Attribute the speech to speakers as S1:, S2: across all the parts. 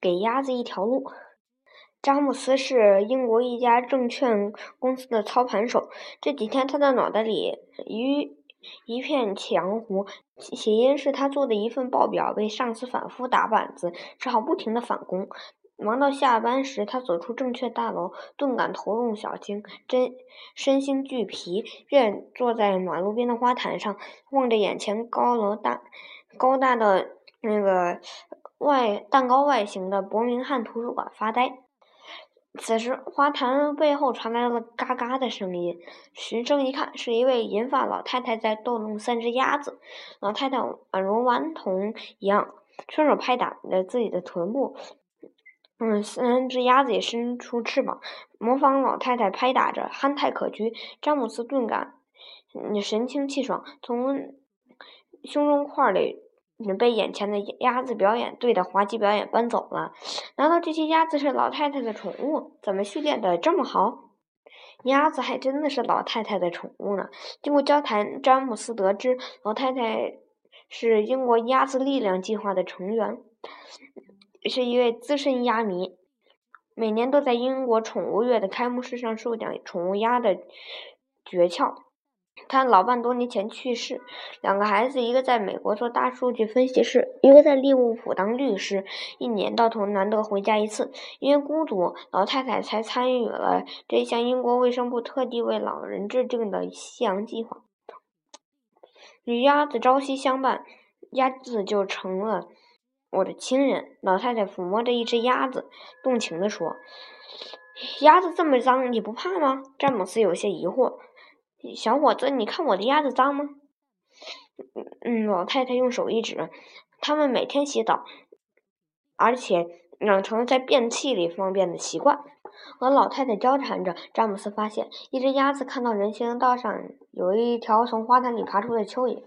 S1: 给鸭子一条路。詹姆斯是英国一家证券公司的操盘手。这几天，他的脑袋里一一片浆糊，起因是他做的一份报表被上司反复打板子，只好不停的返工。忙到下班时，他走出证券大楼，顿感头重脚轻，真身心俱疲，便坐在马路边的花坛上，望着眼前高楼大高大的那个外蛋糕外形的伯明翰图书馆发呆。此时，花坛背后传来了嘎嘎的声音。循声一看，是一位银发老太太在逗弄三只鸭子。老太太宛如顽童一样，双手拍打着自己的臀部。嗯，三只鸭子也伸出翅膀，模仿老太太拍打着，憨态可掬。詹姆斯顿感神清气爽，从胸中块里。被眼前的鸭子表演队的滑稽表演搬走了。难道这些鸭子是老太太的宠物？怎么训练的这么好？鸭子还真的是老太太的宠物呢。经过交谈，詹姆斯得知老太太是英国鸭子力量计划的成员，是一位资深鸭迷，每年都在英国宠物月的开幕式上授讲宠物鸭的诀窍。他老伴多年前去世，两个孩子，一个在美国做大数据分析师，一个在利物浦当律师，一年到头难得回家一次。因为孤独，老太太才参与了这项英国卫生部特地为老人制定的夕阳计划。与鸭子朝夕相伴，鸭子就成了我的亲人。老太太抚摸着一只鸭子，动情地说：“鸭子这么脏，你不怕吗？”詹姆斯有些疑惑。小伙子，你看我的鸭子脏吗？嗯，老太太用手一指，他们每天洗澡，而且养成了在便器里方便的习惯。和老太太交谈着，詹姆斯发现一只鸭子看到人行道上有一条从花坛里爬出的蚯蚓，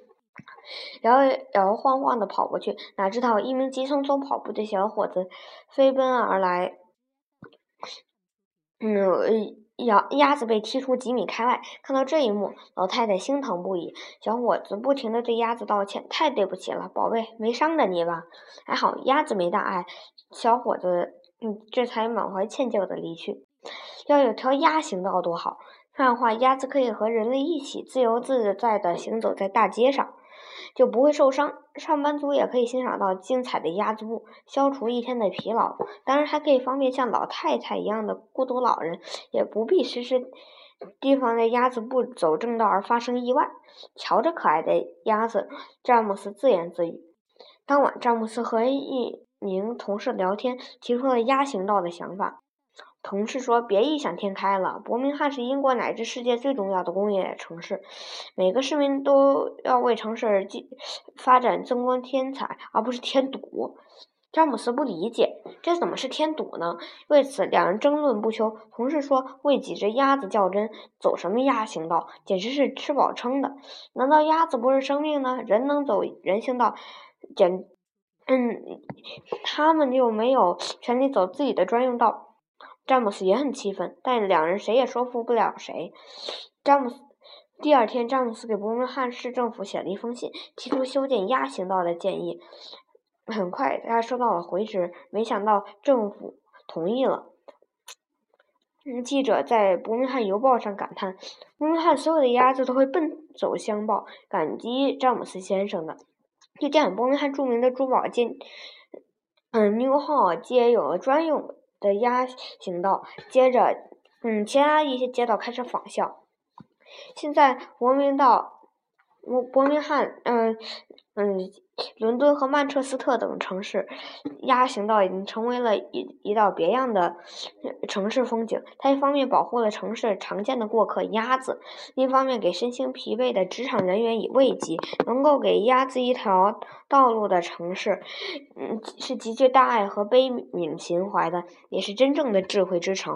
S1: 摇摇晃晃的跑过去，哪知道一名急匆匆跑步的小伙子飞奔而来。嗯。鸭鸭子被踢出几米开外，看到这一幕，老太太心疼不已。小伙子不停地对鸭子道歉：“太对不起了，宝贝，没伤着你吧？还好鸭子没大碍。”小伙子嗯，这才满怀歉疚地离去。要有条鸭行道多好，这样的话，鸭子可以和人类一起自由自在地行走在大街上。就不会受伤，上班族也可以欣赏到精彩的鸭子步，消除一天的疲劳。当然，还可以方便像老太太一样的孤独老人，也不必时时提防着鸭子不走正道而发生意外。瞧着可爱的鸭子，詹姆斯自言自语。当晚，詹姆斯和一名同事聊天，提出了鸭行道的想法。同事说：“别异想天开了，伯明翰是英国乃至世界最重要的工业城市，每个市民都要为城市发展增光添彩，而不是添堵。”詹姆斯不理解，这怎么是添堵呢？为此，两人争论不休。同事说：“为几只鸭子较真，走什么鸭行道，简直是吃饱撑的。难道鸭子不是生命呢？人能走人行道，简……嗯，他们又没有权利走自己的专用道。”詹姆斯也很气愤，但两人谁也说服不了谁。詹姆斯第二天，詹姆斯给伯明翰市政府写了一封信，提出修建鸭行道的建议。很快，他收到了回执，没想到政府同意了。记者在伯明翰邮报上感叹：“伯明翰所有的鸭子都会奔走相报，感激詹姆斯先生的。”就这样，伯明翰著名的珠宝街，嗯，New Hall 街有了专用。的压行道，接着，嗯，其他一些街道开始仿效。现在，文明道，伯伯明翰，嗯嗯，伦敦和曼彻斯特等城市，鸭行道已经成为了一一道别样的城市风景。它一方面保护了城市常见的过客鸭子，另一方面给身心疲惫的职场人员以慰藉。能够给鸭子一条道路的城市，嗯，是极具大爱和悲悯情怀的，也是真正的智慧之城。